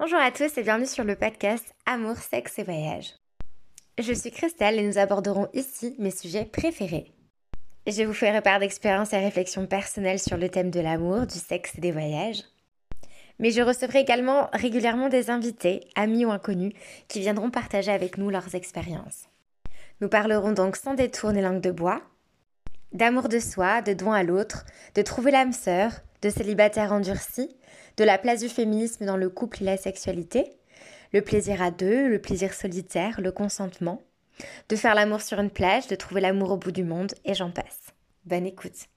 Bonjour à tous et bienvenue sur le podcast Amour, sexe et voyage. Je suis Christelle et nous aborderons ici mes sujets préférés. Je vous ferai part d'expériences et réflexions personnelles sur le thème de l'amour, du sexe et des voyages. Mais je recevrai également régulièrement des invités, amis ou inconnus, qui viendront partager avec nous leurs expériences. Nous parlerons donc sans détour ni langue de bois, d'amour de soi, de don à l'autre, de trouver l'âme sœur, de célibataire endurci, de la place du féminisme dans le couple et la sexualité, le plaisir à deux, le plaisir solitaire, le consentement, de faire l'amour sur une plage, de trouver l'amour au bout du monde, et j'en passe. Bonne écoute.